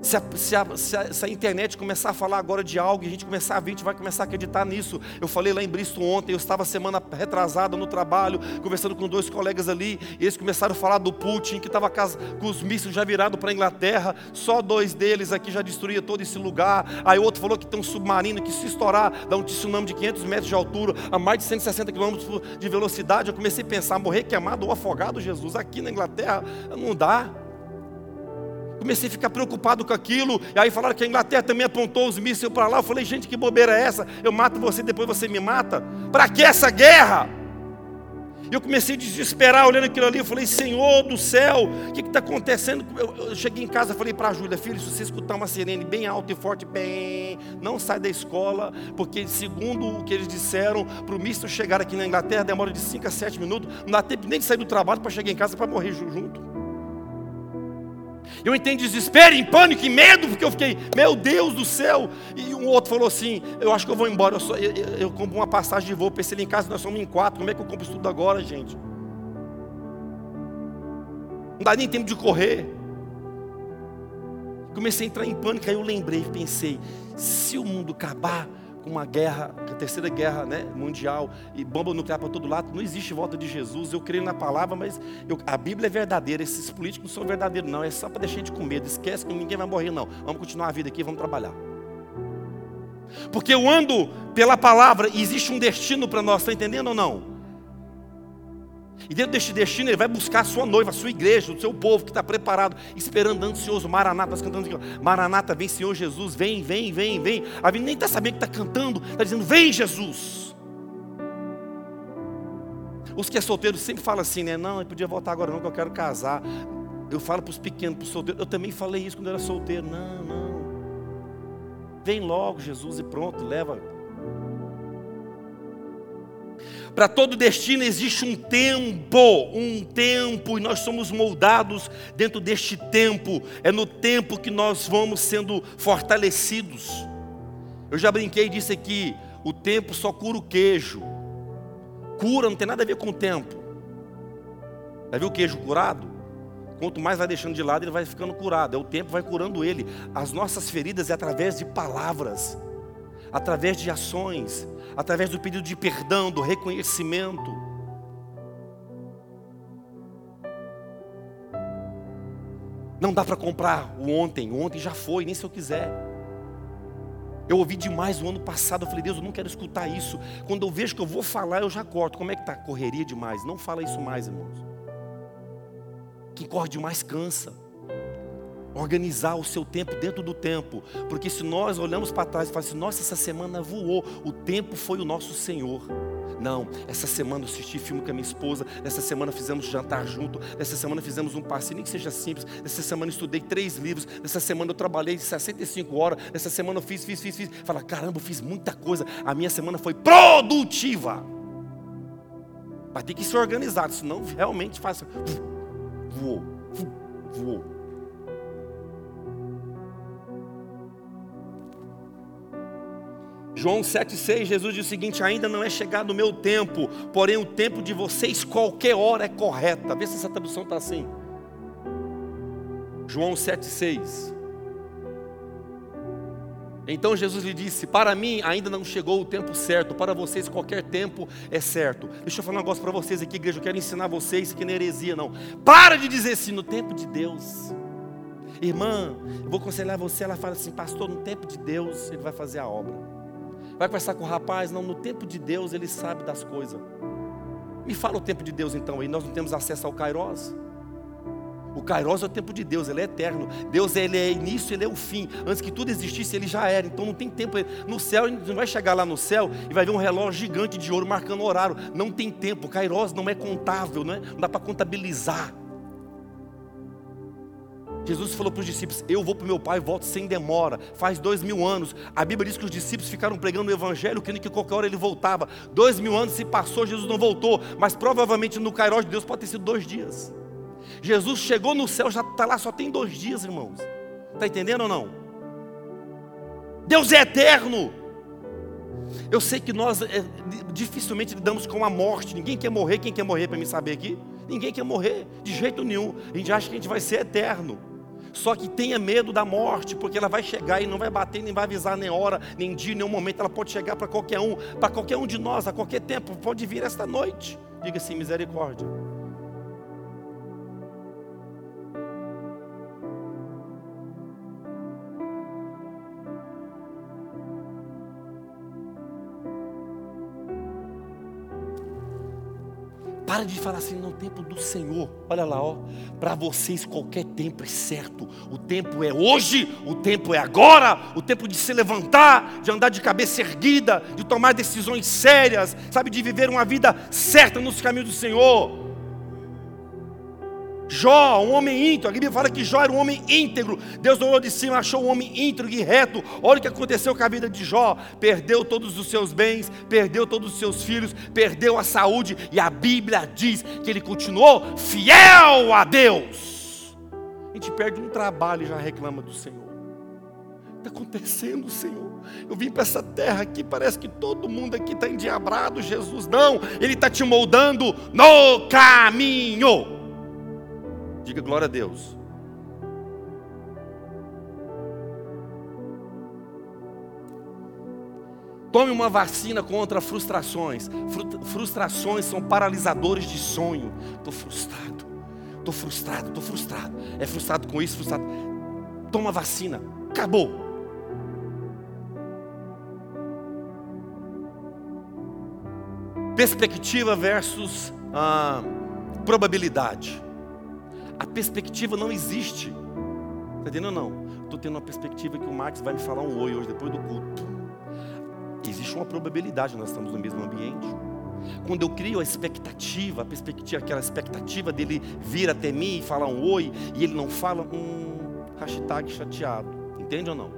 Se a, se, a, se, a, se a, internet começar a falar agora de algo e a gente começar a ver, a gente vai começar a acreditar nisso. Eu falei lá em Bristol ontem, eu estava semana retrasada no trabalho, conversando com dois colegas ali, e eles começaram a falar do Putin, que estava com os mísseis já virados para a Inglaterra, só dois deles aqui já destruía todo esse lugar. Aí outro falou que tem um submarino que se estourar, dá um tsunami de 500 metros de altura, a mais de 160 km de velocidade. Eu comecei a pensar, morrer queimado ou afogado, Jesus, aqui na Inglaterra, não dá. Comecei a ficar preocupado com aquilo. E aí falaram que a Inglaterra também apontou os mísseis para lá. Eu falei, gente, que bobeira é essa? Eu mato você, depois você me mata? Para que essa guerra? E eu comecei a desesperar olhando aquilo ali. Eu falei, Senhor do céu, o que está acontecendo? Eu, eu, cheguei em casa falei para a Júlia, filho, se você escutar uma sirene bem alta e forte, bem, não sai da escola, porque segundo o que eles disseram, para o misto chegar aqui na Inglaterra demora de 5 a 7 minutos. Não dá tempo nem de sair do trabalho para chegar em casa para morrer junto. Eu entrei em desespero, em pânico, em medo, porque eu fiquei, meu Deus do céu. E um outro falou assim: Eu acho que eu vou embora. Eu, só, eu, eu compro uma passagem de voo. Pensei em casa, nós somos em quatro. Como é que eu compro isso tudo agora, gente? Não dá nem tempo de correr. Comecei a entrar em pânico. Aí eu lembrei, pensei: se o mundo acabar, uma guerra, a terceira guerra né, mundial, e bomba nuclear para todo lado, não existe volta de Jesus. Eu creio na palavra, mas eu, a Bíblia é verdadeira, esses políticos não são verdadeiros, não. É só para deixar a gente com medo. Esquece que ninguém vai morrer, não. Vamos continuar a vida aqui, vamos trabalhar. Porque eu ando pela palavra e existe um destino para nós, está entendendo ou não? E dentro deste destino, ele vai buscar a sua noiva, a sua igreja, o seu povo que está preparado, esperando, ansioso. Maranata, nós cantando Maranata, vem Senhor Jesus, vem, vem, vem, vem. A gente nem está sabendo que está cantando, está dizendo, vem Jesus. Os que é solteiro sempre falam assim, né? Não, eu podia voltar agora não, que eu quero casar. Eu falo para os pequenos, para os solteiros. Eu também falei isso quando eu era solteiro. Não, não. Vem logo, Jesus, e pronto, leva Para todo destino existe um tempo, um tempo, e nós somos moldados dentro deste tempo. É no tempo que nós vamos sendo fortalecidos. Eu já brinquei disse aqui: o tempo só cura o queijo. Cura não tem nada a ver com o tempo. Já viu o queijo curado? Quanto mais vai deixando de lado, ele vai ficando curado. É o tempo vai curando ele. As nossas feridas é através de palavras, através de ações, através do pedido de perdão, do reconhecimento. Não dá para comprar o ontem, o ontem já foi, nem se eu quiser. Eu ouvi demais no ano passado, eu falei, Deus, eu não quero escutar isso. Quando eu vejo que eu vou falar, eu já corto. Como é que está? Correria demais. Não fala isso mais, irmãos. Quem corre demais cansa. Organizar o seu tempo dentro do tempo. Porque se nós olhamos para trás e falamos assim, nossa, essa semana voou, o tempo foi o nosso Senhor. Não, essa semana eu assisti filme com a minha esposa, essa semana fizemos jantar junto, essa semana fizemos um passeio, nem que seja simples, essa semana eu estudei três livros, essa semana eu trabalhei 65 horas, essa semana eu fiz, fiz, fiz, fiz. Fala, caramba, eu fiz muita coisa, a minha semana foi produtiva. Mas tem que ser organizado, senão realmente faz voou, voou. João 7,6, Jesus diz o seguinte: ainda não é chegado o meu tempo, porém o tempo de vocês, qualquer hora é correta. Vê se essa tradução está assim. João 7,6. Então Jesus lhe disse: Para mim ainda não chegou o tempo certo, para vocês qualquer tempo é certo. Deixa eu falar um negócio para vocês aqui, igreja. Eu quero ensinar vocês que não é heresia, não. Para de dizer assim, no tempo de Deus. Irmã, eu vou aconselhar você. Ela fala assim, pastor, no tempo de Deus ele vai fazer a obra. Vai conversar com o rapaz, não, no tempo de Deus ele sabe das coisas. Me fala o tempo de Deus então aí, nós não temos acesso ao Kairos. O Kairos é o tempo de Deus, ele é eterno. Deus ele é início, ele é o fim. Antes que tudo existisse, ele já era. Então não tem tempo. No céu, a gente não vai chegar lá no céu e vai ver um relógio gigante de ouro marcando o horário. Não tem tempo. O Kairos não é contável, não, é? não dá para contabilizar. Jesus falou para os discípulos: Eu vou para o meu pai e volto sem demora. Faz dois mil anos. A Bíblia diz que os discípulos ficaram pregando o Evangelho, crendo que qualquer hora ele voltava. Dois mil anos se passou, Jesus não voltou. Mas provavelmente no Kairos de Deus pode ter sido dois dias. Jesus chegou no céu, já está lá, só tem dois dias, irmãos. Está entendendo ou não? Deus é eterno. Eu sei que nós é, dificilmente lidamos com a morte. Ninguém quer morrer. Quem quer morrer para me saber aqui? Ninguém quer morrer, de jeito nenhum. A gente acha que a gente vai ser eterno. Só que tenha medo da morte, porque ela vai chegar e não vai bater, nem vai avisar nem hora, nem dia, nem momento. Ela pode chegar para qualquer um, para qualquer um de nós, a qualquer tempo. Pode vir esta noite. Diga assim: misericórdia. Para de falar assim, no tempo do Senhor. Olha lá, ó. Para vocês qualquer tempo é certo. O tempo é hoje, o tempo é agora, o tempo de se levantar, de andar de cabeça erguida, de tomar decisões sérias, sabe, de viver uma vida certa nos caminhos do Senhor. Jó, um homem íntegro, a Bíblia fala que Jó era um homem íntegro. Deus olhou de cima, achou um homem íntegro e reto. Olha o que aconteceu com a vida de Jó: perdeu todos os seus bens, perdeu todos os seus filhos, perdeu a saúde, e a Bíblia diz que ele continuou fiel a Deus. A gente perde um trabalho e já reclama do Senhor. Está acontecendo, Senhor. Eu vim para essa terra aqui, parece que todo mundo aqui está endiabrado, Jesus. Não, Ele está te moldando no caminho. Diga glória a Deus. Tome uma vacina contra frustrações. Frustrações são paralisadores de sonho. Estou frustrado, estou frustrado, estou frustrado. É frustrado com isso, frustrado. Toma vacina. Acabou. Perspectiva versus ah, probabilidade. A perspectiva não existe. Está entendendo ou não? Estou tendo uma perspectiva que o Max vai me falar um oi hoje, depois do culto. Existe uma probabilidade, nós estamos no mesmo ambiente. Quando eu crio a expectativa, a perspectiva, aquela expectativa dele vir até mim e falar um oi, e ele não fala, um hashtag chateado. Entende ou não?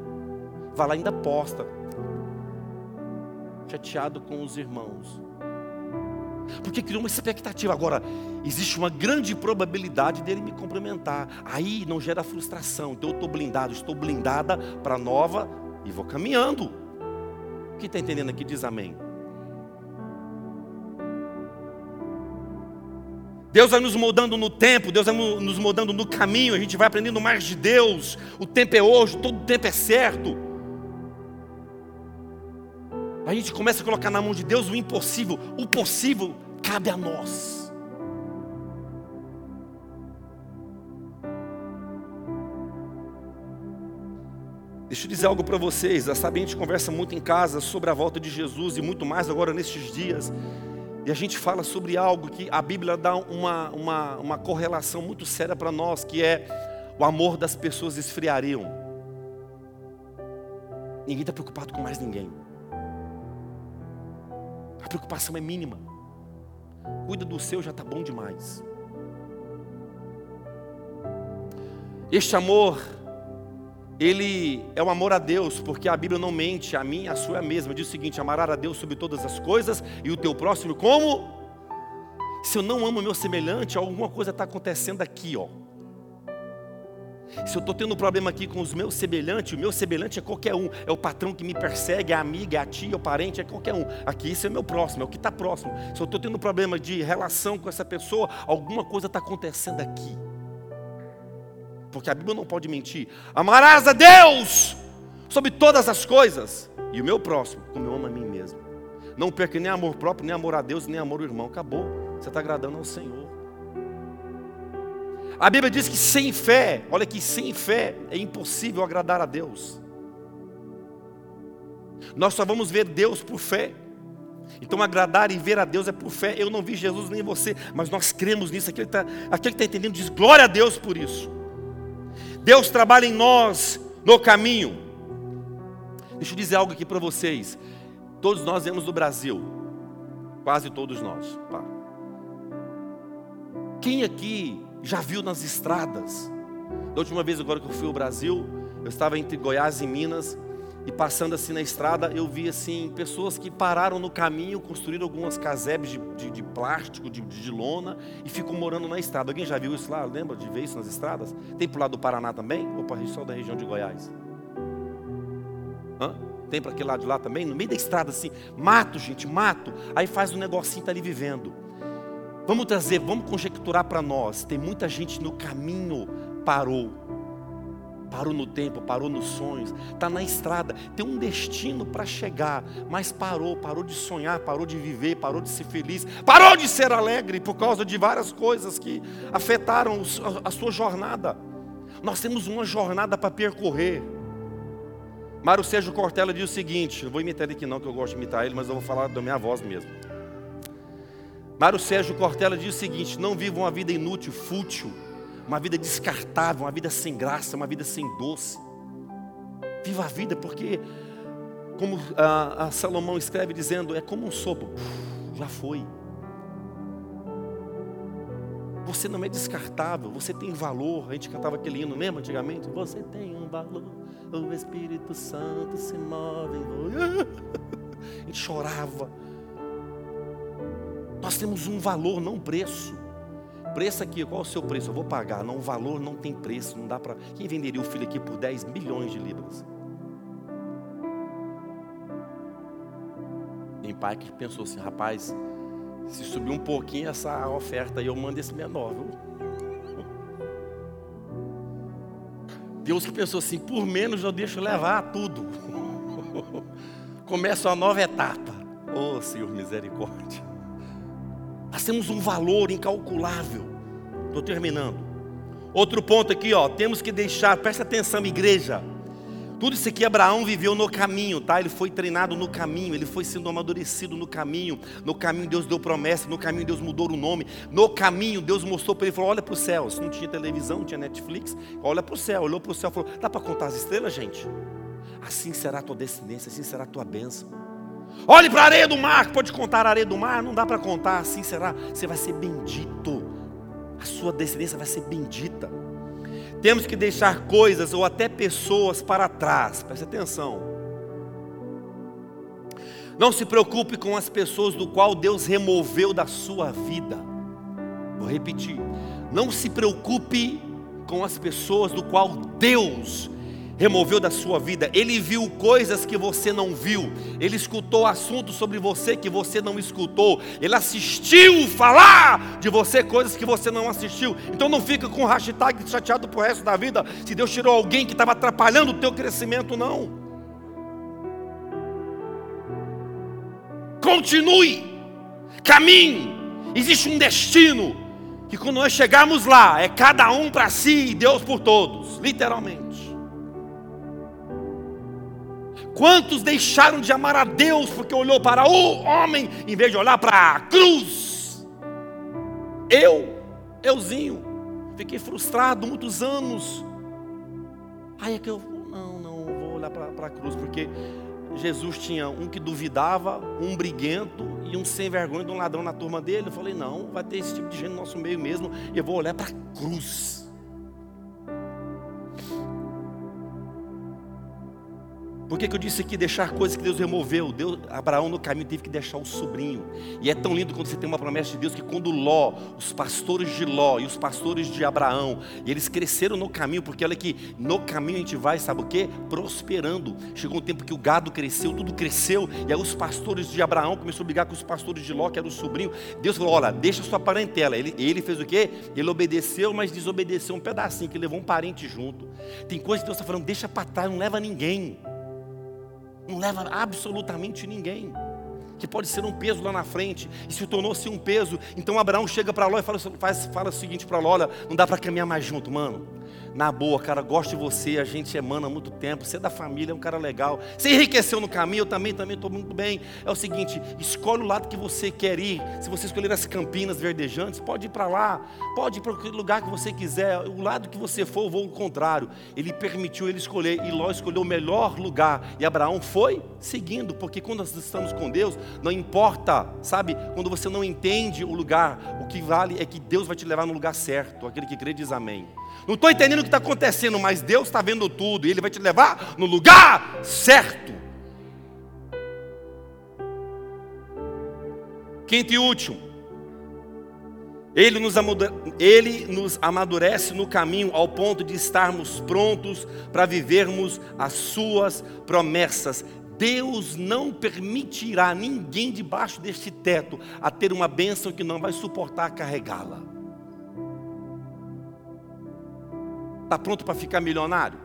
Vai lá ainda posta. Chateado com os irmãos. Porque criou uma expectativa. Agora, existe uma grande probabilidade dele me cumprimentar. Aí não gera frustração. Então eu estou blindado, estou blindada para nova e vou caminhando. Quem está entendendo aqui diz amém. Deus vai nos moldando no tempo, Deus vai nos moldando no caminho, a gente vai aprendendo mais de Deus. O tempo é hoje, todo tempo é certo. A gente começa a colocar na mão de Deus o impossível, o possível cabe a nós. Deixa eu dizer algo para vocês. Sabe, a gente conversa muito em casa sobre a volta de Jesus e muito mais agora nestes dias. E a gente fala sobre algo que a Bíblia dá uma, uma, uma correlação muito séria para nós, que é o amor das pessoas esfriariam. Ninguém está preocupado com mais ninguém. A preocupação é mínima. Cuida do seu, já está bom demais. Este amor ele é o amor a Deus, porque a Bíblia não mente, a mim, a sua é a mesma. Diz o seguinte: amarás a Deus sobre todas as coisas e o teu próximo como? Se eu não amo o meu semelhante, alguma coisa está acontecendo aqui, ó. Se eu estou tendo um problema aqui com os meus semelhantes, o meu semelhante é qualquer um, é o patrão que me persegue, é a amiga, é a tia, é o parente, é qualquer um. Aqui isso é meu próximo, é o que está próximo. Se eu estou tendo um problema de relação com essa pessoa, alguma coisa está acontecendo aqui porque a Bíblia não pode mentir. Amarás a Deus sobre todas as coisas, e o meu próximo, como eu amo a mim mesmo. Não perca nem amor próprio, nem amor a Deus, nem amor ao irmão. Acabou. Você está agradando ao Senhor. A Bíblia diz que sem fé, olha que sem fé é impossível agradar a Deus. Nós só vamos ver Deus por fé. Então, agradar e ver a Deus é por fé. Eu não vi Jesus nem você, mas nós cremos nisso. Aquele que está tá entendendo diz glória a Deus por isso. Deus trabalha em nós no caminho. Deixa eu dizer algo aqui para vocês. Todos nós viemos do Brasil. Quase todos nós. Quem aqui já viu nas estradas? Da última vez agora que eu fui ao Brasil, eu estava entre Goiás e Minas e passando assim na estrada, eu vi assim pessoas que pararam no caminho, construíram algumas casebres de, de, de plástico, de, de, lona e ficam morando na estrada. Alguém já viu isso lá? Lembra de ver isso nas estradas? Tem para lado do Paraná também? Ou para só da região de Goiás? Hã? Tem para aquele lado de lá também? No meio da estrada assim, mato, gente, mato. Aí faz um negocinho tá ali vivendo. Vamos trazer, vamos conjecturar para nós. Tem muita gente no caminho parou parou no tempo, parou nos sonhos, está na estrada, tem um destino para chegar, mas parou, parou de sonhar, parou de viver, parou de ser feliz, parou de ser alegre por causa de várias coisas que afetaram a sua jornada. Nós temos uma jornada para percorrer. Mário Sérgio Cortella diz o seguinte: não vou imitar ele aqui não, que eu gosto de imitar ele, mas eu vou falar da minha voz mesmo. Mário Sérgio Cortella diz o seguinte: não viva uma vida inútil, fútil uma vida descartável, uma vida sem graça, uma vida sem doce. Viva a vida, porque, como a, a Salomão escreve dizendo, é como um sopro, já foi. Você não é descartável, você tem valor. A gente cantava aquele hino, lembra antigamente? Você tem um valor, o Espírito Santo se move. A gente chorava. Nós temos um valor, não um preço. Preço aqui, qual é o seu preço? Eu vou pagar. Não, o valor não tem preço, não dá para. Quem venderia o filho aqui por 10 milhões de libras? Tem pai que pensou assim, rapaz, se subir um pouquinho essa oferta aí, eu mando esse menor, viu? Deus que pensou assim, por menos eu deixo levar tudo. Começa uma nova etapa. Oh Senhor, misericórdia. Temos um valor incalculável. Estou terminando. Outro ponto aqui, ó, temos que deixar, presta atenção, igreja. Tudo isso aqui Abraão viveu no caminho, tá? Ele foi treinado no caminho, ele foi sendo amadurecido no caminho. No caminho Deus deu promessa, no caminho Deus mudou o nome. No caminho Deus mostrou para ele, falou: "Olha para o céu". Se não tinha televisão, não tinha Netflix, olha para o céu, olhou para o céu, falou: "Dá para contar as estrelas, gente? Assim será a tua descendência, assim será a tua bênção". Olhe para a areia do mar, pode contar a areia do mar, não dá para contar, assim será. Você vai ser bendito, a sua descendência vai ser bendita. Temos que deixar coisas ou até pessoas para trás, preste atenção. Não se preocupe com as pessoas do qual Deus removeu da sua vida. Vou repetir. Não se preocupe com as pessoas do qual Deus removeu da sua vida. Ele viu coisas que você não viu. Ele escutou assuntos sobre você que você não escutou. Ele assistiu falar de você coisas que você não assistiu. Então não fica com o hashtag chateado pro resto da vida se Deus tirou alguém que estava atrapalhando o teu crescimento, não. Continue. Caminhe. Existe um destino que quando nós chegarmos lá, é cada um para si e Deus por todos, literalmente. Quantos deixaram de amar a Deus porque olhou para o homem em vez de olhar para a cruz? Eu, euzinho, fiquei frustrado muitos anos. Aí é que eu, não, não, vou olhar para a cruz, porque Jesus tinha um que duvidava, um briguento e um sem vergonha de um ladrão na turma dele. Eu falei, não, vai ter esse tipo de gente no nosso meio mesmo, eu vou olhar para a cruz. Que, que eu disse aqui deixar coisas que Deus removeu? Deus, Abraão no caminho teve que deixar o sobrinho. E é tão lindo quando você tem uma promessa de Deus que quando Ló, os pastores de Ló e os pastores de Abraão, eles cresceram no caminho, porque olha que no caminho a gente vai, sabe o que? Prosperando. Chegou um tempo que o gado cresceu, tudo cresceu, e aí os pastores de Abraão começaram a brigar com os pastores de Ló, que era o sobrinho. Deus falou: olha, deixa sua parentela. Ele, ele fez o quê? Ele obedeceu, mas desobedeceu um pedacinho, que levou um parente junto. Tem coisa que Deus está falando, deixa para trás, não leva ninguém não leva absolutamente ninguém. Que pode ser um peso lá na frente, e se tornou-se um peso. Então Abraão chega para Ló e fala, faz, fala o seguinte para Ló: olha, não dá para caminhar mais junto, mano na boa, cara, gosto de você, a gente emana há muito tempo, você é da família, é um cara legal. Você enriqueceu no caminho, eu também, também estou muito bem. É o seguinte, escolhe o lado que você quer ir. Se você escolher as campinas verdejantes, pode ir para lá, pode ir para o lugar que você quiser. O lado que você for, eu vou ao contrário. Ele permitiu ele escolher, e Ló escolheu o melhor lugar. E Abraão foi seguindo, porque quando nós estamos com Deus, não importa, sabe, quando você não entende o lugar, o que vale é que Deus vai te levar no lugar certo. Aquele que crê diz amém. Não estou entendendo o que está acontecendo, mas Deus está vendo tudo e Ele vai te levar no lugar certo. Quinto e último. Ele nos, ele nos amadurece no caminho ao ponto de estarmos prontos para vivermos as suas promessas. Deus não permitirá ninguém debaixo deste teto a ter uma bênção que não vai suportar carregá-la. Está pronto para ficar milionário?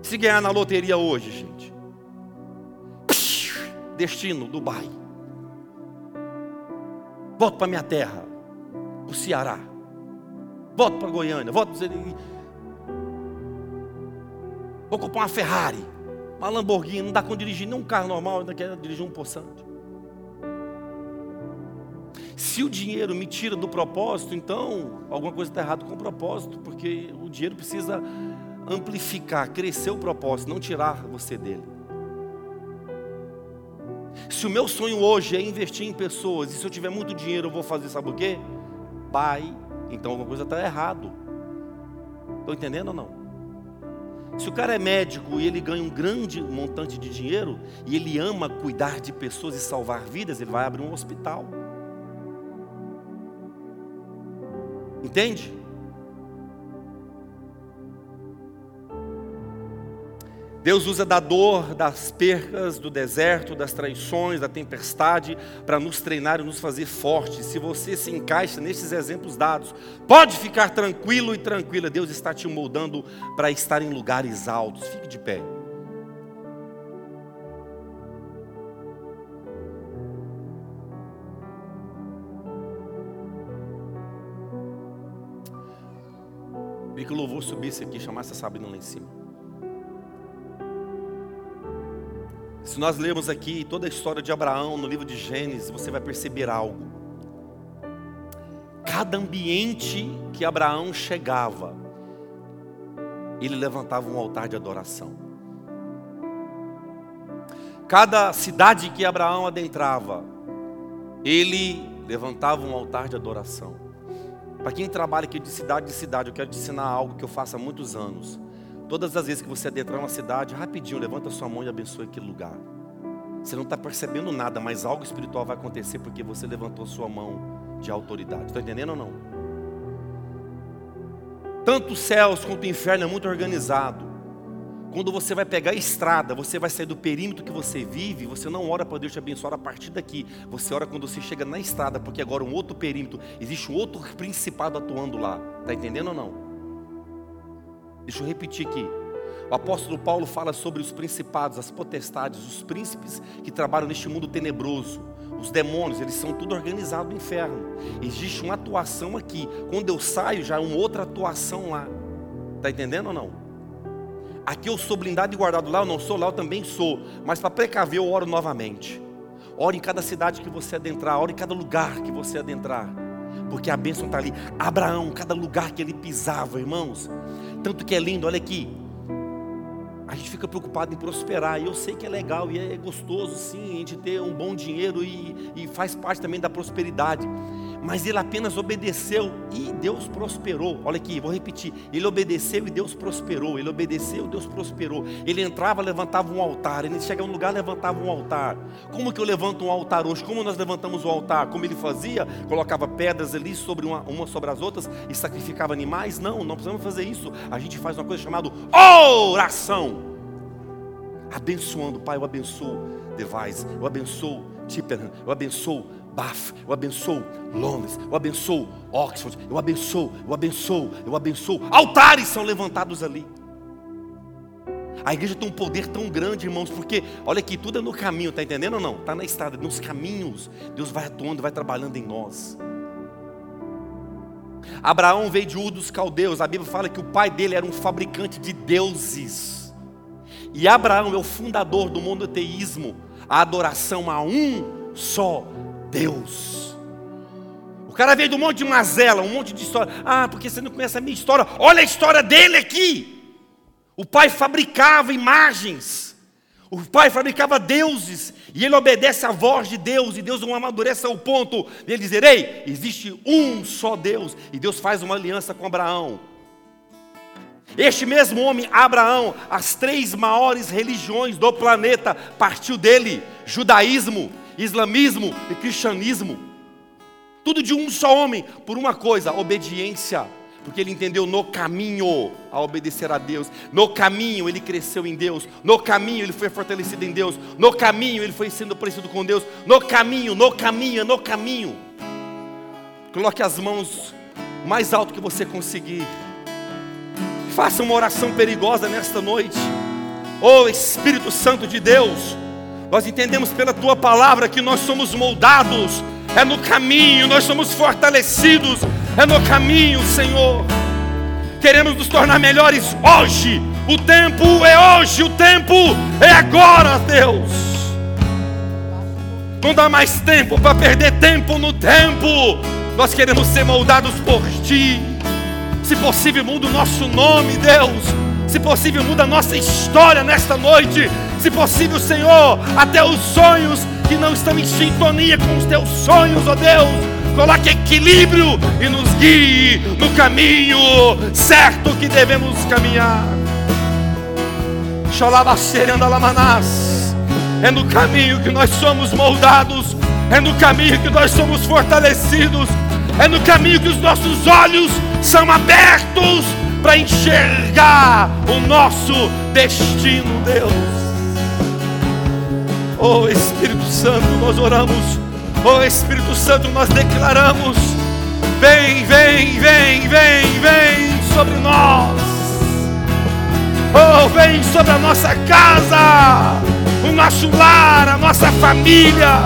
Se ganhar na loteria hoje, gente. Destino, Dubai. Volto para minha terra, o Ceará. Volto para Goiânia, volto para Vou comprar uma Ferrari, uma Lamborghini, não dá com dirigir nem um carro normal, ainda quer dirigir um poçante. Se o dinheiro me tira do propósito, então alguma coisa está errada com o propósito, porque o dinheiro precisa amplificar, crescer o propósito, não tirar você dele. Se o meu sonho hoje é investir em pessoas, e se eu tiver muito dinheiro eu vou fazer, sabe o quê? Pai, então alguma coisa está errado. Estão entendendo ou não? Se o cara é médico e ele ganha um grande montante de dinheiro e ele ama cuidar de pessoas e salvar vidas, ele vai abrir um hospital. Entende? Deus usa da dor, das percas, do deserto, das traições, da tempestade, para nos treinar e nos fazer fortes. Se você se encaixa nesses exemplos dados, pode ficar tranquilo e tranquila. Deus está te moldando para estar em lugares altos. Fique de pé. Que o louvor subisse aqui, chamasse a Sabrina lá em cima. Se nós lermos aqui toda a história de Abraão no livro de Gênesis, você vai perceber algo. Cada ambiente que Abraão chegava, ele levantava um altar de adoração. Cada cidade que Abraão adentrava, ele levantava um altar de adoração. Para quem trabalha aqui de cidade em cidade, eu quero te ensinar algo que eu faço há muitos anos. Todas as vezes que você adentrar uma cidade, rapidinho, levanta sua mão e abençoe aquele lugar. Você não está percebendo nada, mas algo espiritual vai acontecer porque você levantou sua mão de autoridade. Está entendendo ou não? Tanto os céus quanto o inferno é muito organizado. Quando você vai pegar a estrada, você vai sair do perímetro que você vive, você não ora para Deus te abençoar a partir daqui. Você ora quando você chega na estrada, porque agora um outro perímetro, existe um outro principado atuando lá. Está entendendo ou não? Deixa eu repetir aqui. O apóstolo Paulo fala sobre os principados, as potestades, os príncipes que trabalham neste mundo tenebroso. Os demônios, eles são tudo organizado no inferno. Existe uma atuação aqui. Quando eu saio, já é uma outra atuação lá. Está entendendo ou não? Aqui eu sou blindado e guardado lá, eu não sou lá, eu também sou. Mas para precaver, eu oro novamente. Ore em cada cidade que você adentrar, ore em cada lugar que você adentrar. Porque a bênção está ali. Abraão, cada lugar que ele pisava, irmãos. Tanto que é lindo, olha aqui a gente fica preocupado em prosperar. E eu sei que é legal e é gostoso, sim, a gente ter um bom dinheiro e, e faz parte também da prosperidade. Mas ele apenas obedeceu e Deus prosperou. Olha aqui, vou repetir. Ele obedeceu e Deus prosperou. Ele obedeceu e Deus prosperou. Ele entrava, levantava um altar. Ele chegava um lugar, levantava um altar. Como que eu levanto um altar hoje? Como nós levantamos o altar? Como ele fazia? Colocava pedras ali sobre uma, uma sobre as outras e sacrificava animais? Não, não precisamos fazer isso. A gente faz uma coisa chamada oração abençoando. Pai, eu abençoo Device, eu abençoo Tipperham, eu abençoo Bath, eu abençoo Londres, eu abençoo Oxford, eu abençoo, eu abençoo, eu abençoo. Altares são levantados ali. A igreja tem um poder tão grande, irmãos, porque olha aqui, tudo é no caminho, tá entendendo ou não? Tá na estrada, nos caminhos. Deus vai atuando, vai trabalhando em nós. Abraão veio de Ur dos Caldeus. A Bíblia fala que o pai dele era um fabricante de deuses. E Abraão é o fundador do monoteísmo, a adoração a um só Deus. O cara veio do monte de mazela, um monte de história. Ah, porque você não conhece a minha história. Olha a história dele aqui. O pai fabricava imagens. O pai fabricava deuses. E ele obedece à voz de Deus. E Deus não amadurece ao ponto de ele dizer: Ei, existe um só Deus. E Deus faz uma aliança com Abraão. Este mesmo homem, Abraão, as três maiores religiões do planeta partiu dele: judaísmo, islamismo e cristianismo. Tudo de um só homem, por uma coisa: obediência. Porque ele entendeu no caminho a obedecer a Deus, no caminho ele cresceu em Deus, no caminho ele foi fortalecido em Deus, no caminho ele foi sendo parecido com Deus, no caminho, no caminho, no caminho. Coloque as mãos mais alto que você conseguir. Faça uma oração perigosa nesta noite. Oh Espírito Santo de Deus, nós entendemos pela tua palavra que nós somos moldados, é no caminho, nós somos fortalecidos, é no caminho, Senhor. Queremos nos tornar melhores hoje. O tempo é hoje, o tempo é agora, Deus. Não dá mais tempo para perder tempo no tempo. Nós queremos ser moldados por Ti. Se possível, muda o nosso nome, Deus. Se possível, muda a nossa história nesta noite. Se possível, Senhor, até os sonhos que não estão em sintonia com os teus sonhos, ó Deus. Coloque equilíbrio e nos guie no caminho certo que devemos caminhar. É no caminho que nós somos moldados, é no caminho que nós somos fortalecidos, é no caminho que os nossos olhos são abertos para enxergar o nosso destino, Deus. Oh Espírito Santo, nós oramos. Oh Espírito Santo, nós declaramos: vem, vem, vem, vem, vem sobre nós. Oh, vem sobre a nossa casa, o nosso lar, a nossa família,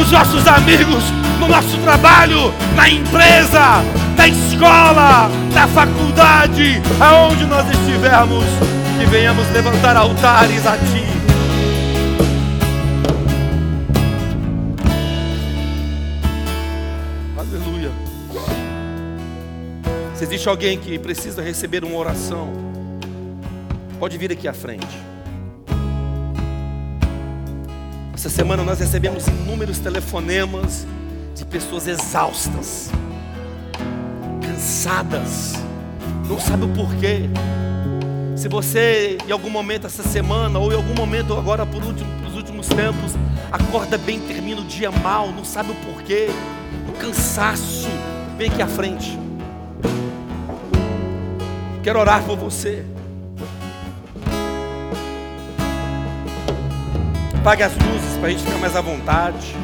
os nossos amigos no nosso trabalho, na empresa, na escola, na faculdade, aonde nós estivermos, que venhamos levantar altares a Ti. Aleluia. Se existe alguém que precisa receber uma oração, pode vir aqui à frente. Essa semana nós recebemos inúmeros telefonemas de pessoas exaustas, cansadas, não sabe o porquê. Se você, em algum momento essa semana, ou em algum momento agora por último, últimos tempos, acorda bem, termina o dia mal, não sabe o porquê, o cansaço, vem aqui à frente. Quero orar por você. Apague as luzes para a gente ficar mais à vontade.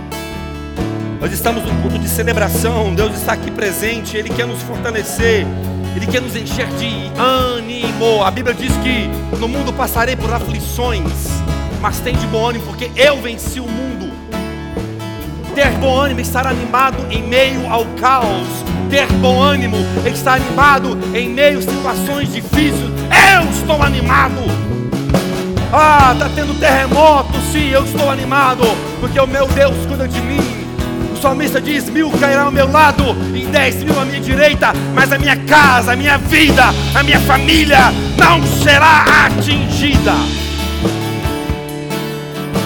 Nós estamos num culto de celebração. Deus está aqui presente. Ele quer nos fortalecer. Ele quer nos encher de ânimo. A Bíblia diz que no mundo passarei por aflições, mas tem de bom ânimo, porque eu venci o mundo. Ter bom ânimo é estar animado em meio ao caos. Ter bom ânimo é estar animado em meio a situações difíceis. Eu estou animado. Ah, está tendo terremoto, sim, eu estou animado, porque o meu Deus cuida de mim salmista diz: mil cairá ao meu lado e dez mil à minha direita, mas a minha casa, a minha vida, a minha família não será atingida.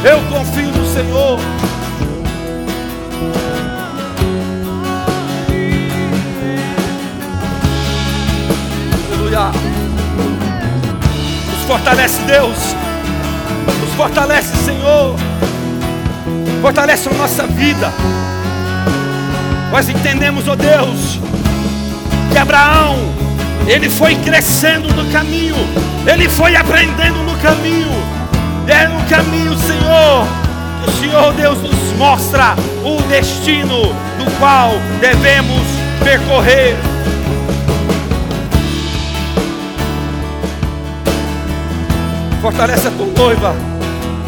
Eu confio no Senhor. Aleluia. Nos fortalece Deus. Nos fortalece Senhor. Fortalece a nossa vida. Nós entendemos, ó oh Deus, que Abraão, ele foi crescendo no caminho, ele foi aprendendo no caminho, é no caminho, Senhor, que o Senhor Deus nos mostra o destino do qual devemos percorrer. Fortalece a tua noiva,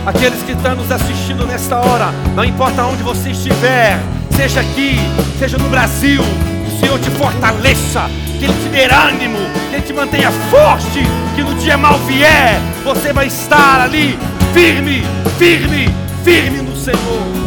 aqueles que estão nos assistindo nesta hora, não importa onde você estiver seja aqui, seja no Brasil, que o Senhor te fortaleça, que Ele te dê ânimo, que Ele te mantenha forte, que no dia mal vier, você vai estar ali, firme, firme, firme no Senhor.